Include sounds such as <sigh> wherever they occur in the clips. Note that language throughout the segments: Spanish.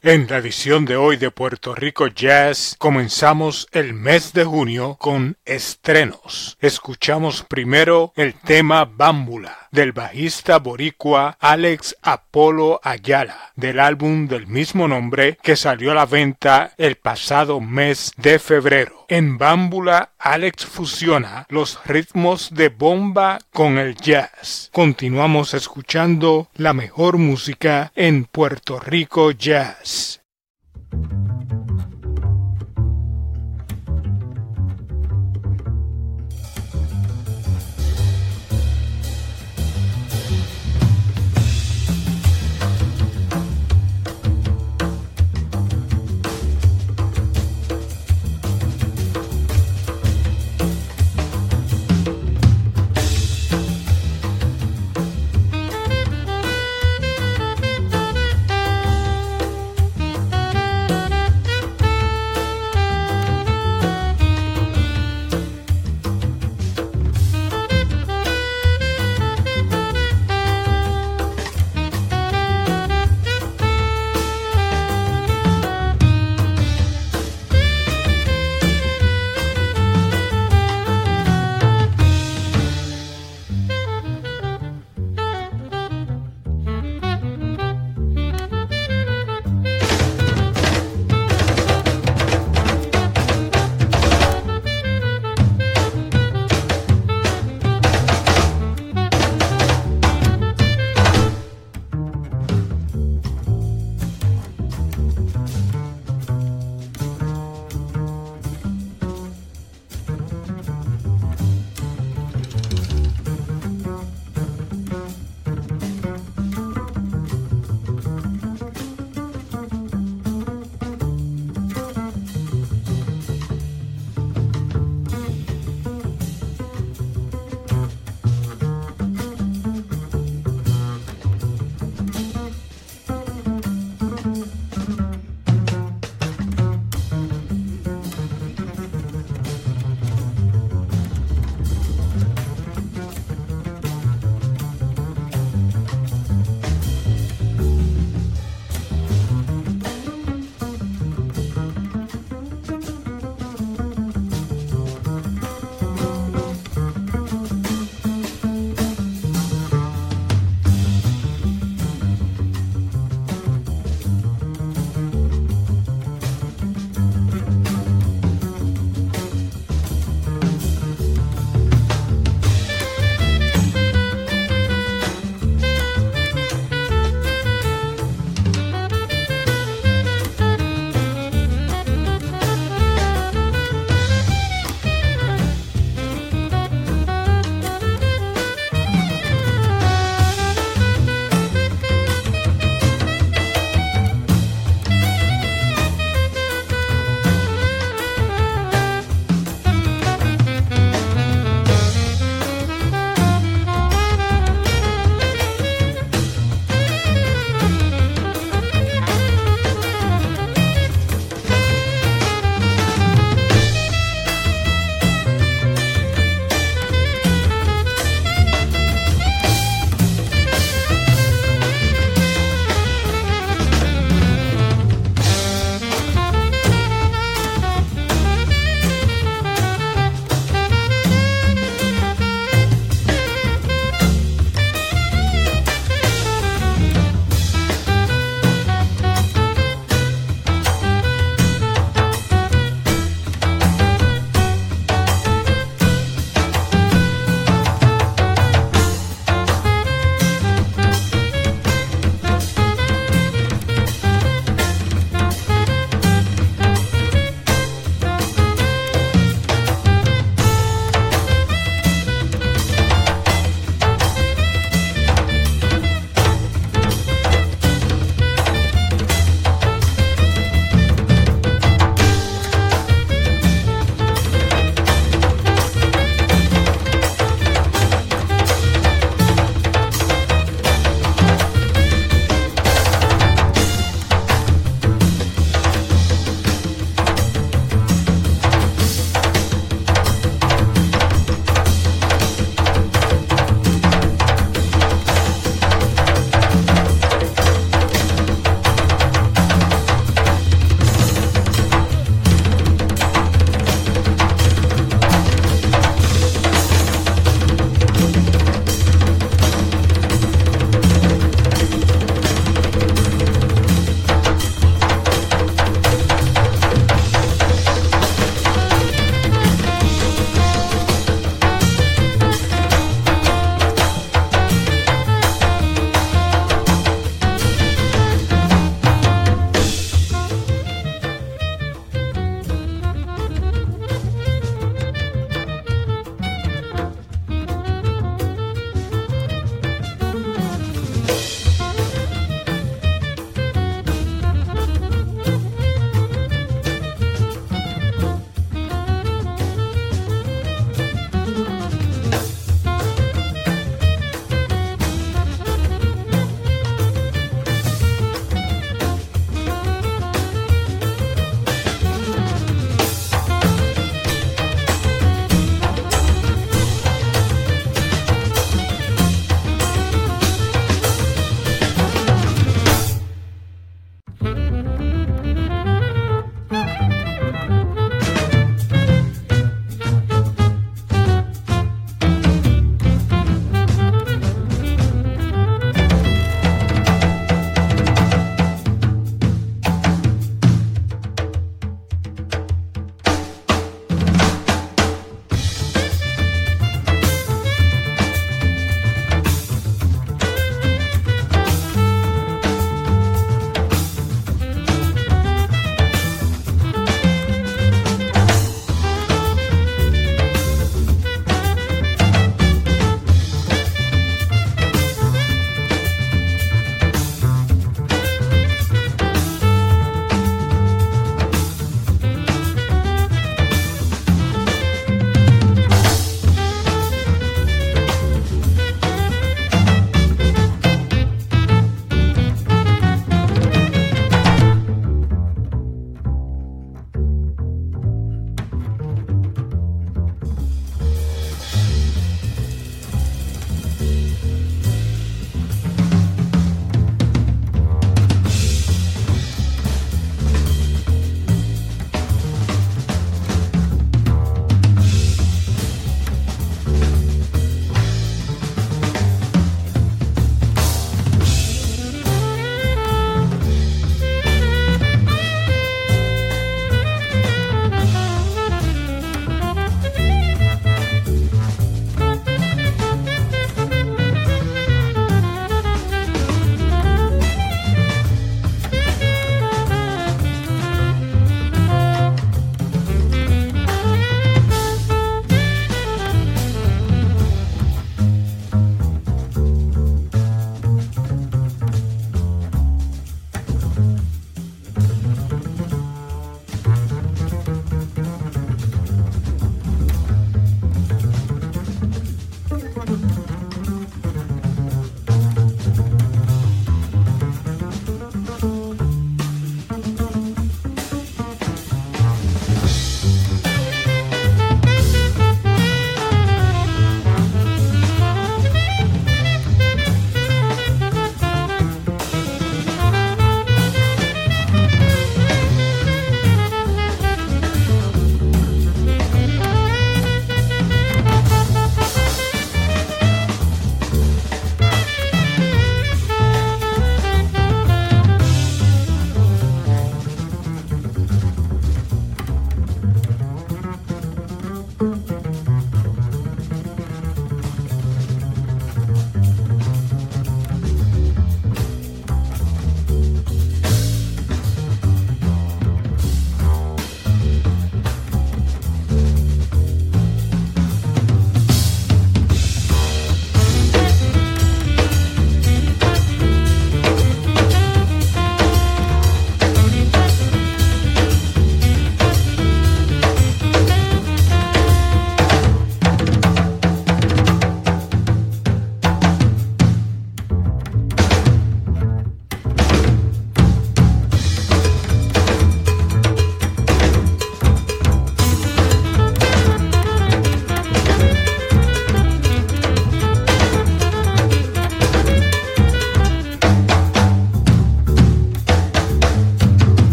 En la edición de hoy de Puerto Rico Jazz comenzamos el mes de junio con estrenos. Escuchamos primero el tema Bámbula del bajista boricua Alex Apolo Ayala del álbum del mismo nombre que salió a la venta el pasado mes de febrero. En Bámbula Alex fusiona los ritmos de bomba con el jazz. Continuamos escuchando la mejor música en Puerto Rico Jazz.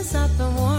is not the one.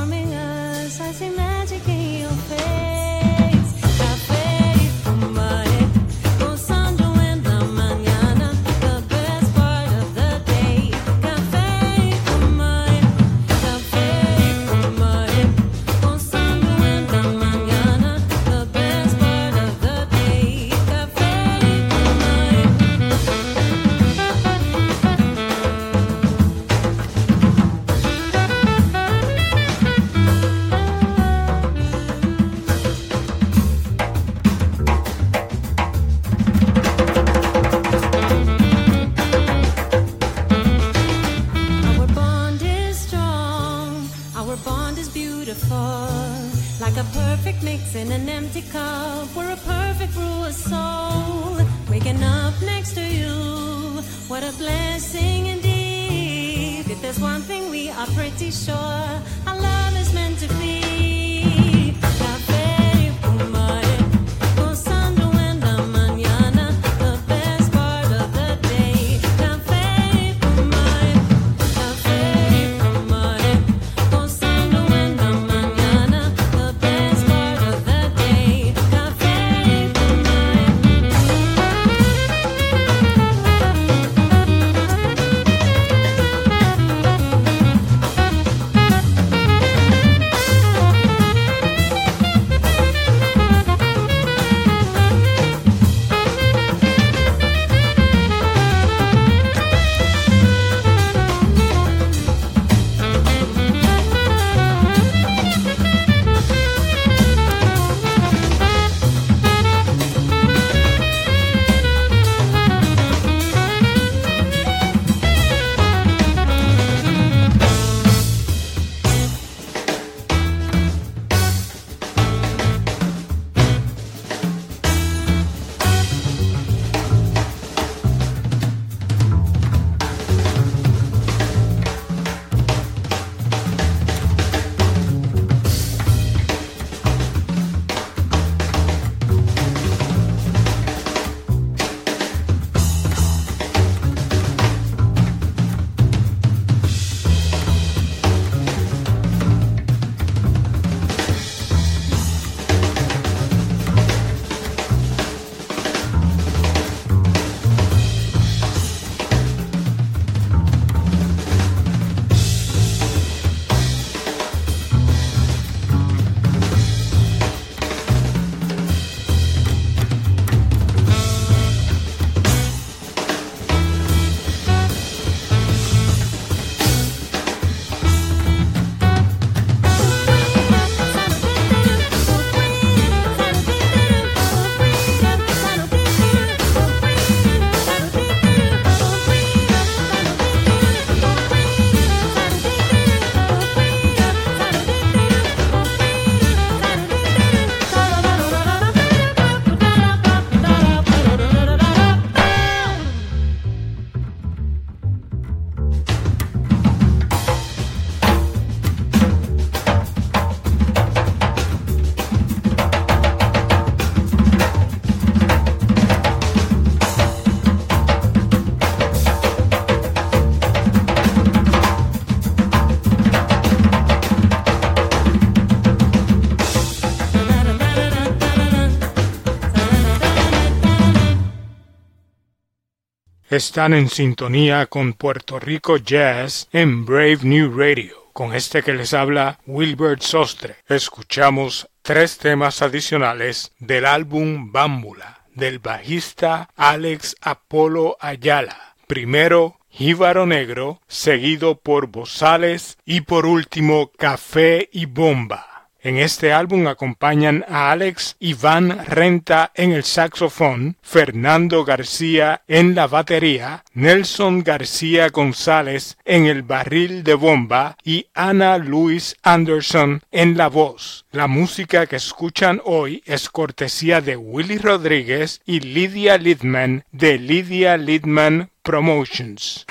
Están en sintonía con Puerto Rico Jazz en Brave New Radio. Con este que les habla Wilbert Sostre. Escuchamos tres temas adicionales del álbum Bámbula del bajista Alex Apolo Ayala. Primero, Jíbaro Negro, seguido por Bozales y por último Café y Bomba. En este álbum acompañan a Alex Iván Renta en el saxofón, Fernando García en la batería, Nelson García González en el barril de bomba y Ana Luis Anderson en la voz. La música que escuchan hoy es cortesía de Willy Rodríguez y Lydia Lidman de Lydia Lidman Promotions.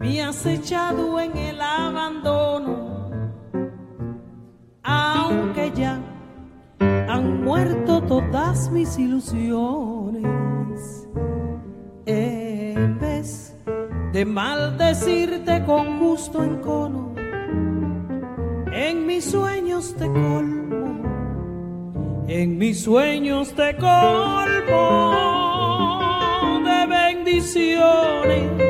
me has echado en el abandono, aunque ya han muerto todas mis ilusiones. En vez de maldecirte con gusto encono, en mis sueños te colmo, en mis sueños te colmo de bendiciones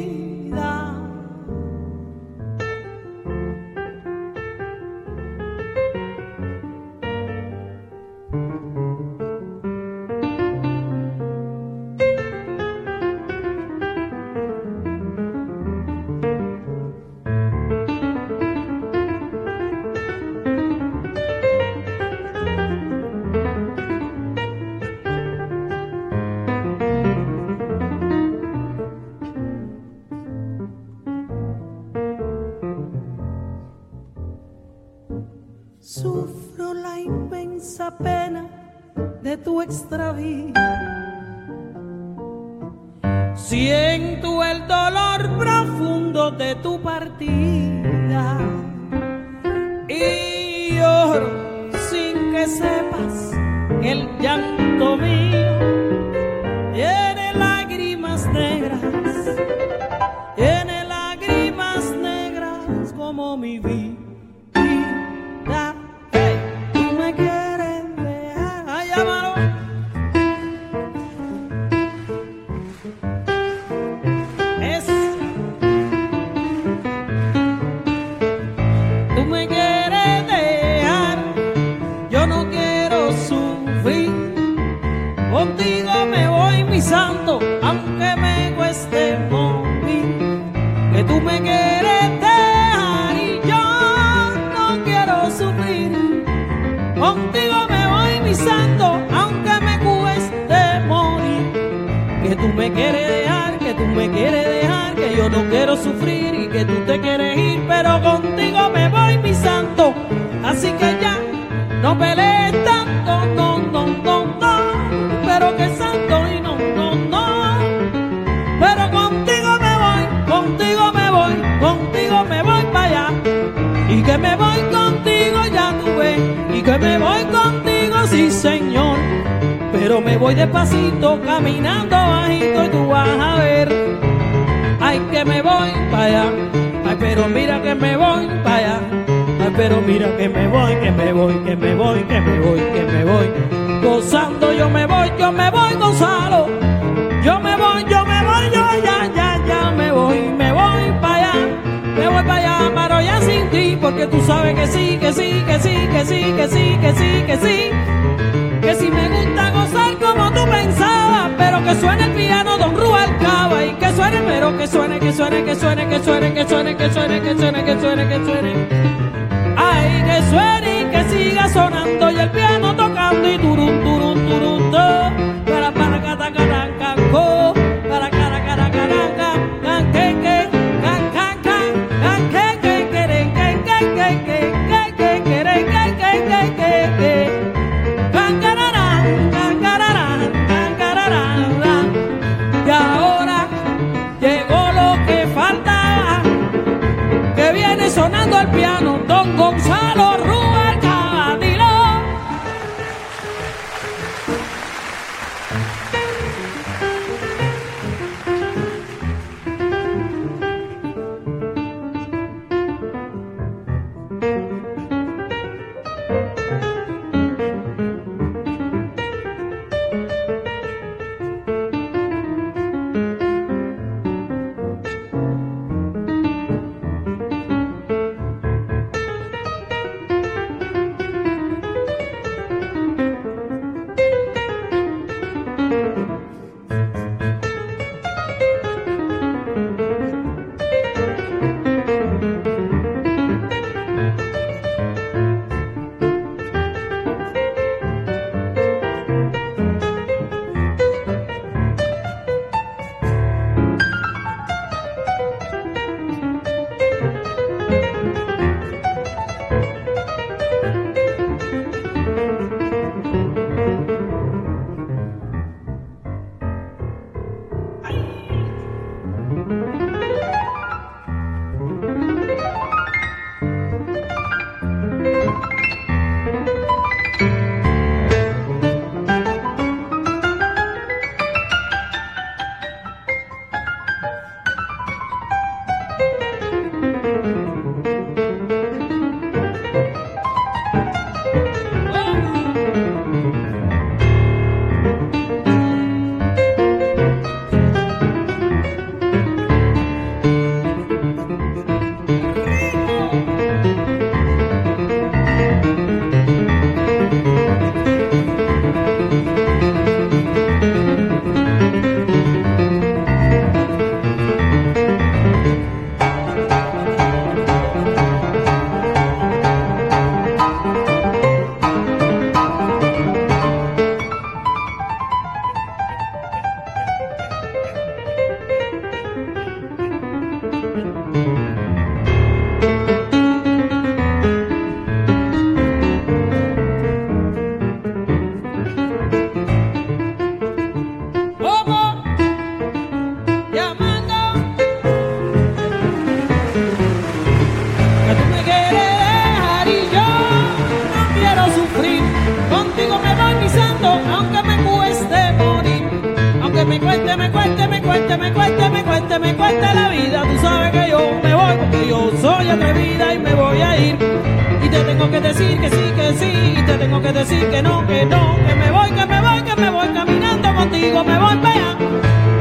me voy para allá,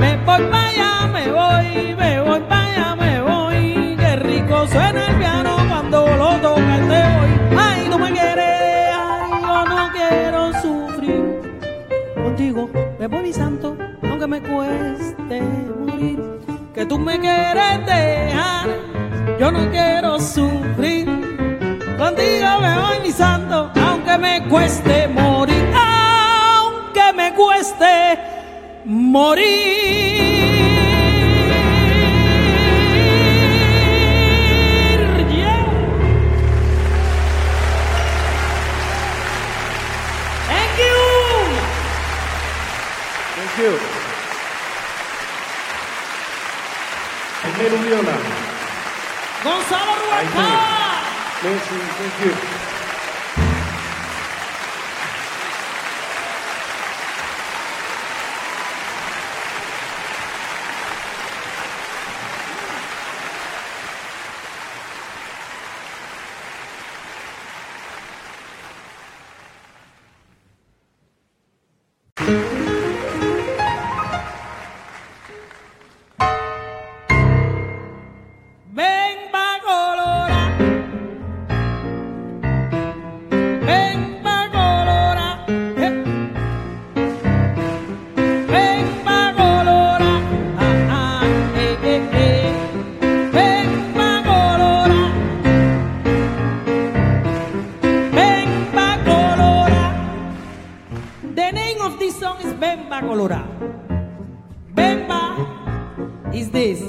me voy para allá, me voy, me voy para allá, me voy. Qué rico suena el piano cuando lo toca el te voy. Ay, no me quieres, ay, yo no quiero sufrir. Contigo me voy mi santo, aunque me cueste morir. Que tú me quieres dejar, yo no quiero sufrir. Contigo me voy mi santo, aunque me cueste morir. Yeah. Thank you. Thank you. Primeiro viola. Gonçalo Ruacá. Thank you. Thank you. Bemba colora. Bemba is this.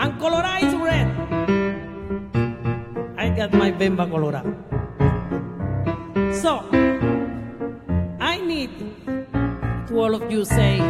And Colorado is red. I got my Bemba colora. So, I need to all of you say,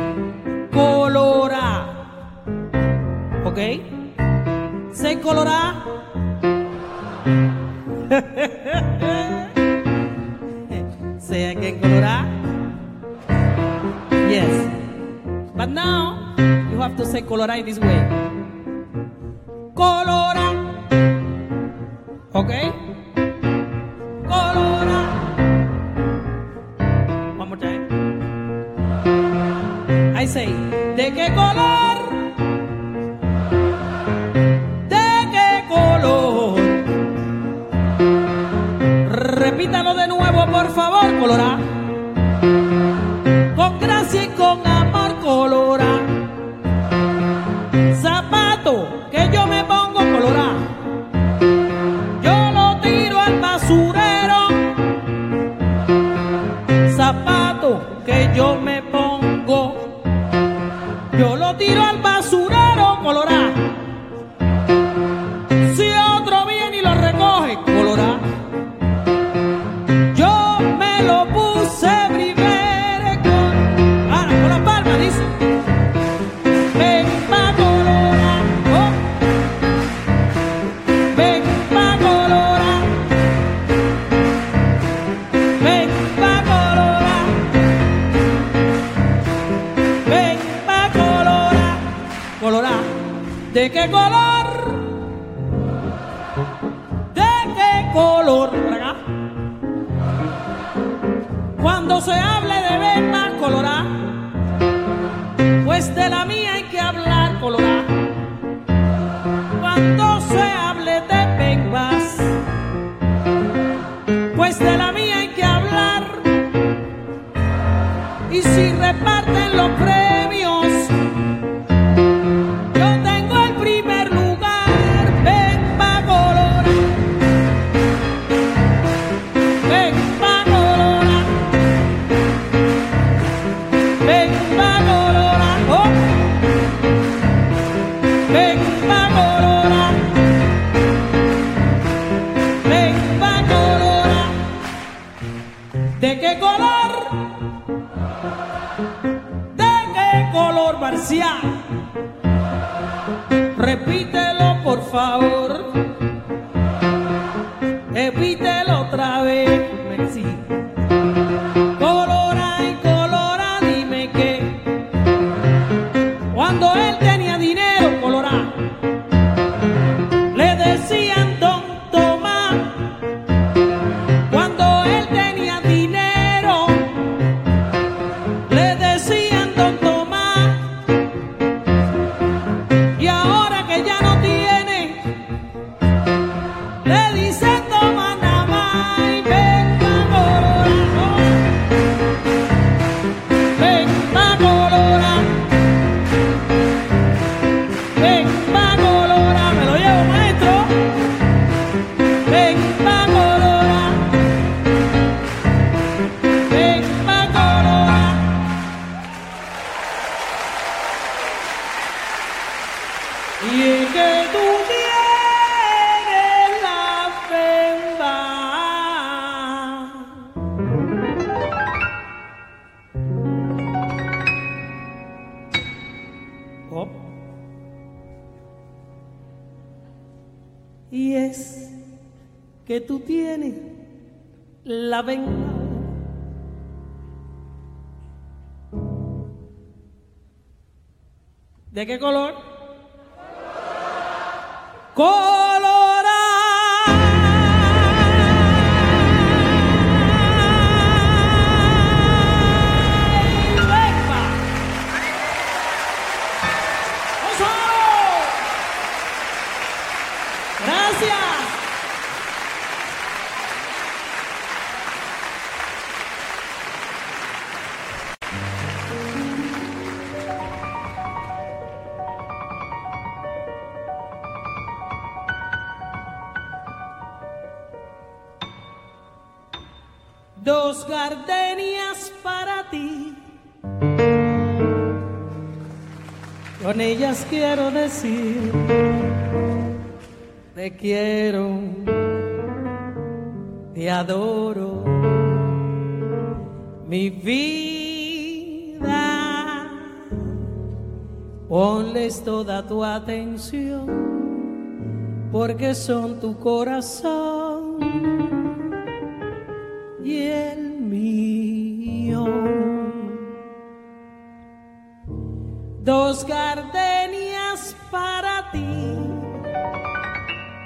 ¿De qué color? Colorado. Dos gardenias para ti. Con ellas quiero decir, te quiero, te adoro, mi vida. Ponles toda tu atención, porque son tu corazón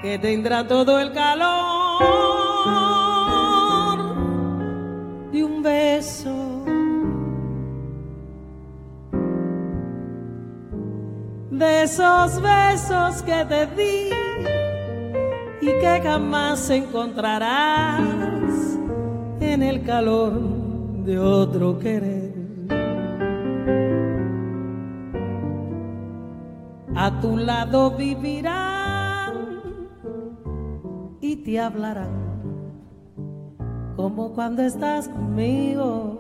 que tendrá todo el calor de un beso. De esos besos que te di y que jamás encontrarás en el calor de otro querer. A tu lado vivirán y te hablarán como cuando estás conmigo.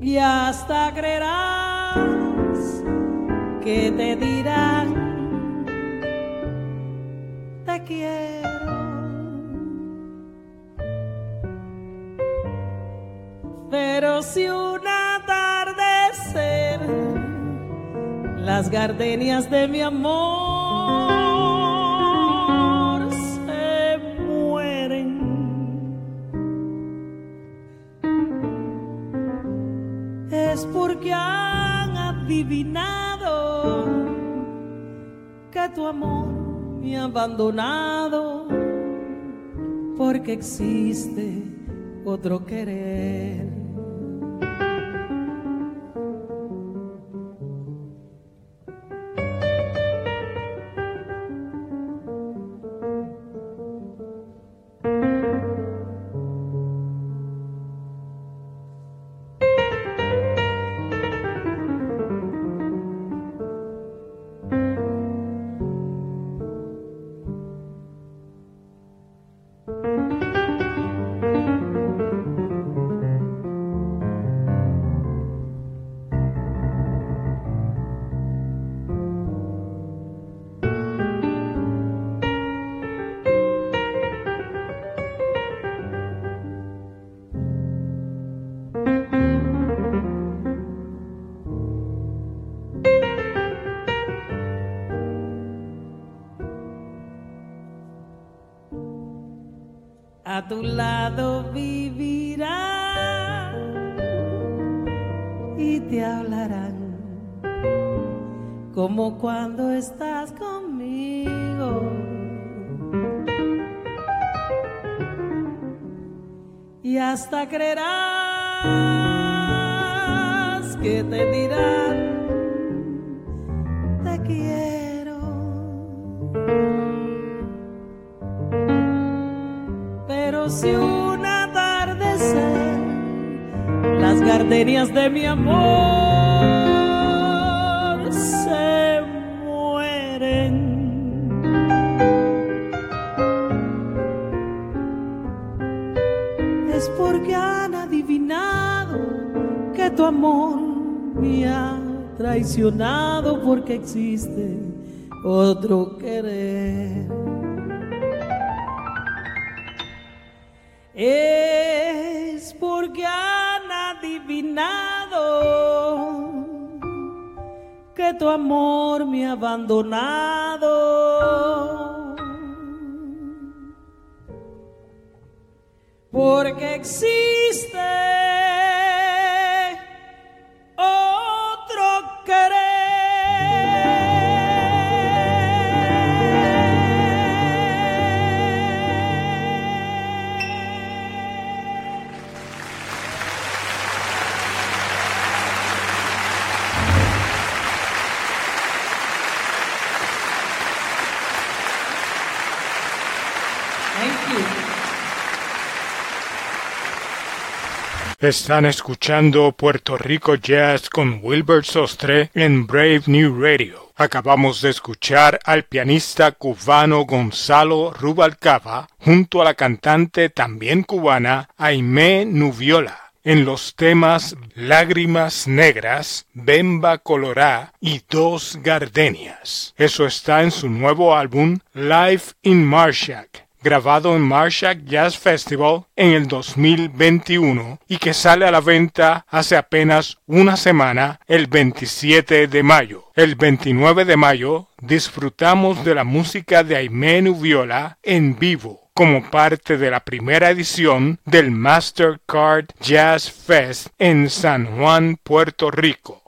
Y hasta creerás que te dirán, te quiero. Pero si un atardecer las gardenias de mi amor han adivinado que tu amor me ha abandonado, porque existe otro querer. Hasta creerás que te dirán, te quiero. Pero si un atardecer las gardenias de mi amor tu amor me ha traicionado porque existe otro querer. Es porque han adivinado que tu amor me ha abandonado. Porque existe Están escuchando Puerto Rico Jazz con Wilbert Sostre en Brave New Radio. Acabamos de escuchar al pianista cubano Gonzalo Rubalcaba junto a la cantante también cubana Aimé Nubiola en los temas Lágrimas Negras, Bemba Colorá y Dos Gardenias. Eso está en su nuevo álbum Life in Marshak grabado en Marshak Jazz Festival en el 2021 y que sale a la venta hace apenas una semana, el 27 de mayo. El 29 de mayo disfrutamos de la música de Aimé Nubiola en vivo como parte de la primera edición del Mastercard Jazz Fest en San Juan, Puerto Rico.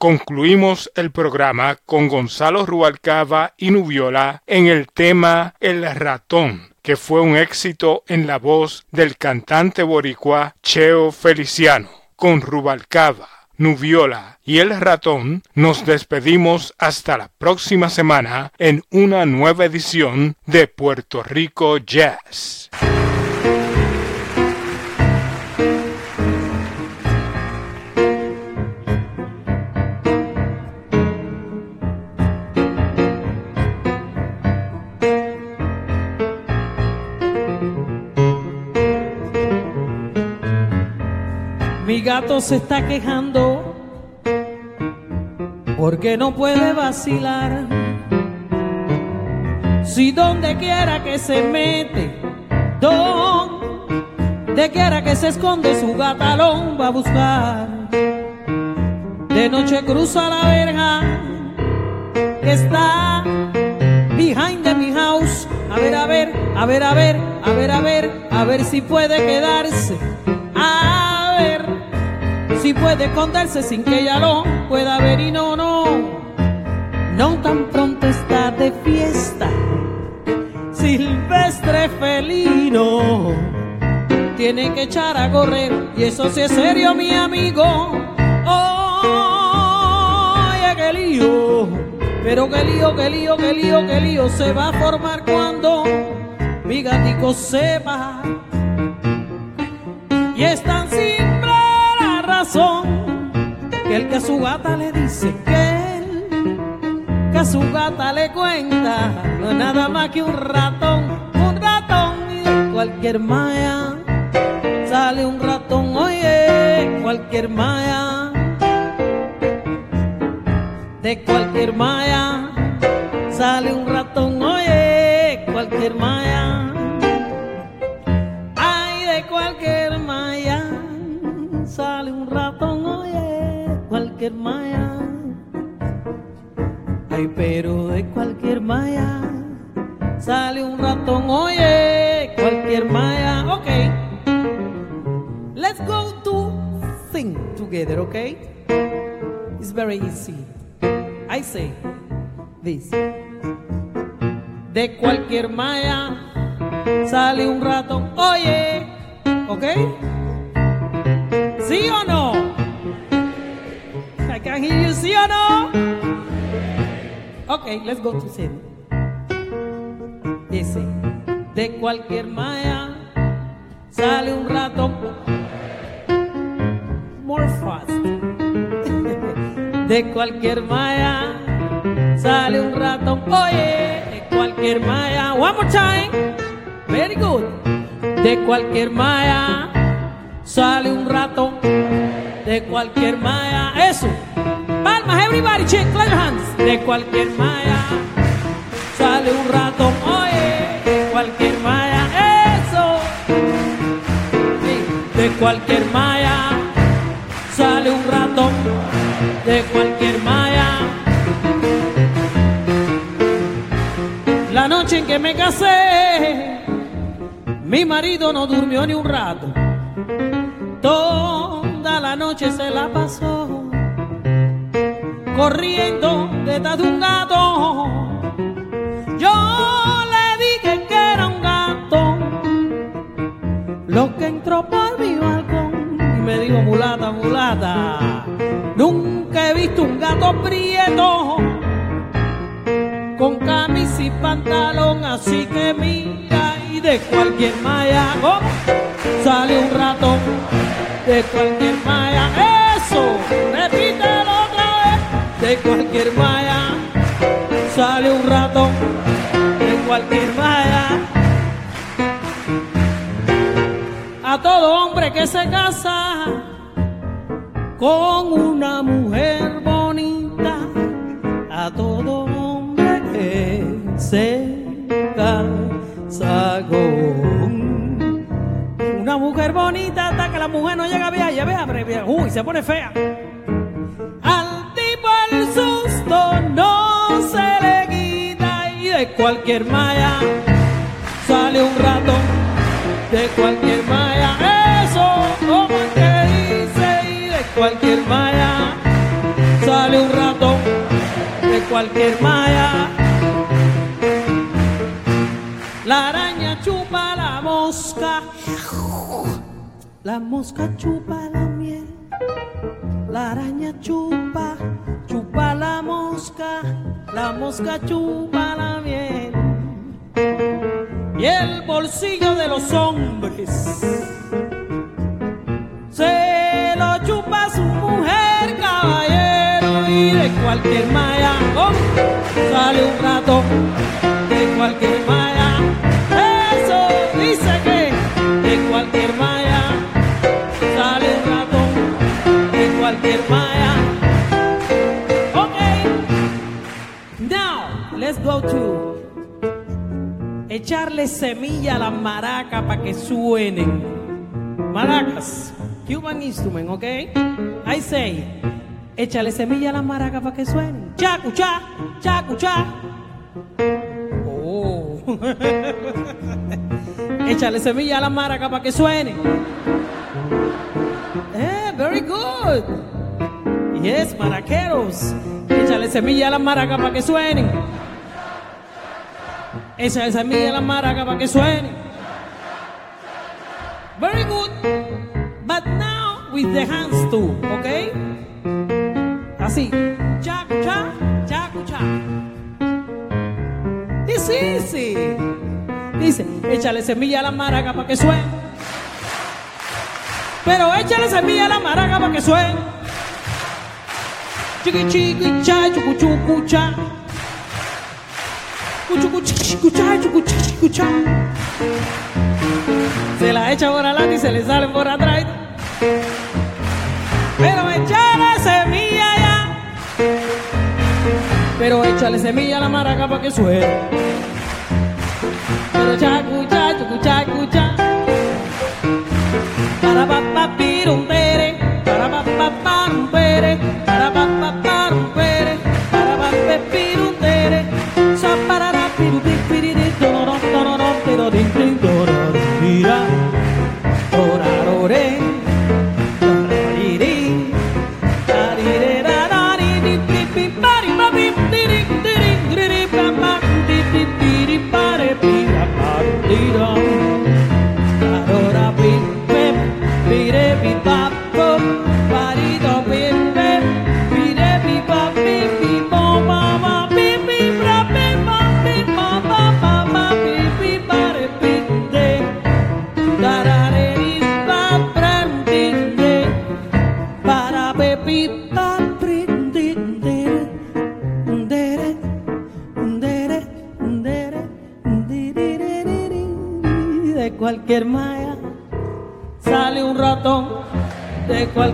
Concluimos el programa con Gonzalo Rubalcaba y Nubiola en el tema El ratón, que fue un éxito en la voz del cantante boricua Cheo Feliciano, con Rubalcaba. Nubiola y el ratón, nos despedimos hasta la próxima semana en una nueva edición de Puerto Rico Jazz. Gato se está quejando porque no puede vacilar. Si donde quiera que se mete, donde quiera que se esconde, su gatalón va a buscar. De noche cruza la verja que está behind de mi house. A ver, a ver, a ver, a ver, a ver, a ver, a ver si puede quedarse. Si puede esconderse sin que ella lo pueda ver y no, no, no tan pronto está de fiesta. Silvestre felino tiene que echar a correr y eso sí es serio, mi amigo. Oye, qué lío, pero qué lío, qué lío, qué lío, qué lío se va a formar cuando mi gatico sepa y es tan simple que el que a su gata le dice que él, que a su gata le cuenta, no nada más que un ratón, un ratón de cualquier maya sale un ratón, oye, cualquier maya, de cualquier maya, sale un ratón, oye, cualquier maya, cualquier maya, ay, pero de cualquier maya, sale un ratón, oye, cualquier maya, ok. Let's go to sing together, okay? It's very easy. I say this. De cualquier maya sale un ratón, oye, ¿ok? ¿Sí o no? Can hear you, ¿sí o no? Okay, let's go to sing. Dice, de cualquier maya sale un ratón. More fast. <laughs> De cualquier maya sale un ratón. Oye, de cualquier maya. One more time. Very good. De cualquier maya sale un ratón. De cualquier maya. Eso. Palmas, everybody, check, clap your hands. De cualquier maya sale un ratón. Oye, de cualquier maya. Eso. De cualquier maya sale un ratón. De cualquier maya. La noche en que me casé, mi marido no durmió ni un rato. Toda la noche se la pasó corriendo detrás de un gato. Yo le dije que era un gato, lo que entró por mi balcón y me dijo mulata, mulata. Nunca he visto un gato prieto con camisa y pantalón, así que mira y de cualquier malla ¿cómo? sale un ratón, de cualquier malla, eso, repítelo de cualquier malla sale un ratón, de cualquier malla. A todo hombre que se casa con una mujer bonita, a todo hombre que se casa con una mujer bonita hasta que la mujer no llega ya vea, vea, uy, se pone fea. Cualquier malla sale un ratón, de cualquier malla, eso como que dice y de cualquier malla sale un ratón, de cualquier malla. La araña chupa la mosca, la mosca chupa la miel. La araña chupa, chupa la mosca, la mosca chupa la miel. Y el bolsillo de los hombres se lo chupa su mujer, caballero, y de cualquier oh, sale un rato, de cualquier malla. Echarle semilla a las maracas para que suenen. Maracas, Cuban instrument, ¿ok? I say, échale semilla a las maracas para que suenen. Chacu, cha, chacu, cha. Oh. <laughs> échale semilla a las maracas para que suenen. Eh, very good. Yes, maraqueros. Échale semilla a las maracas para que suenen. Échale semilla a las maracas para que suenen. Very good. But now with the hands too, okay? Así. Cha, cha, cha, cha. It's easy. Dice, échale semilla a la maraca para que suene. Pero échale semilla a la maraca para que suene. Chiqui chiqui cha, chucu chucu cha. Se la echa por adelante y se le sale por atrás. Pero echale semilla ya. Pero échale semilla a la maraca para que suene. Pero chacucha, chacucha, chacucha. Para papá pirumbe.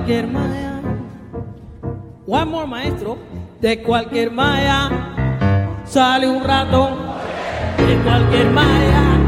cualquier. One more, maestro. De cualquier maya sale un ratón. De cualquier maya.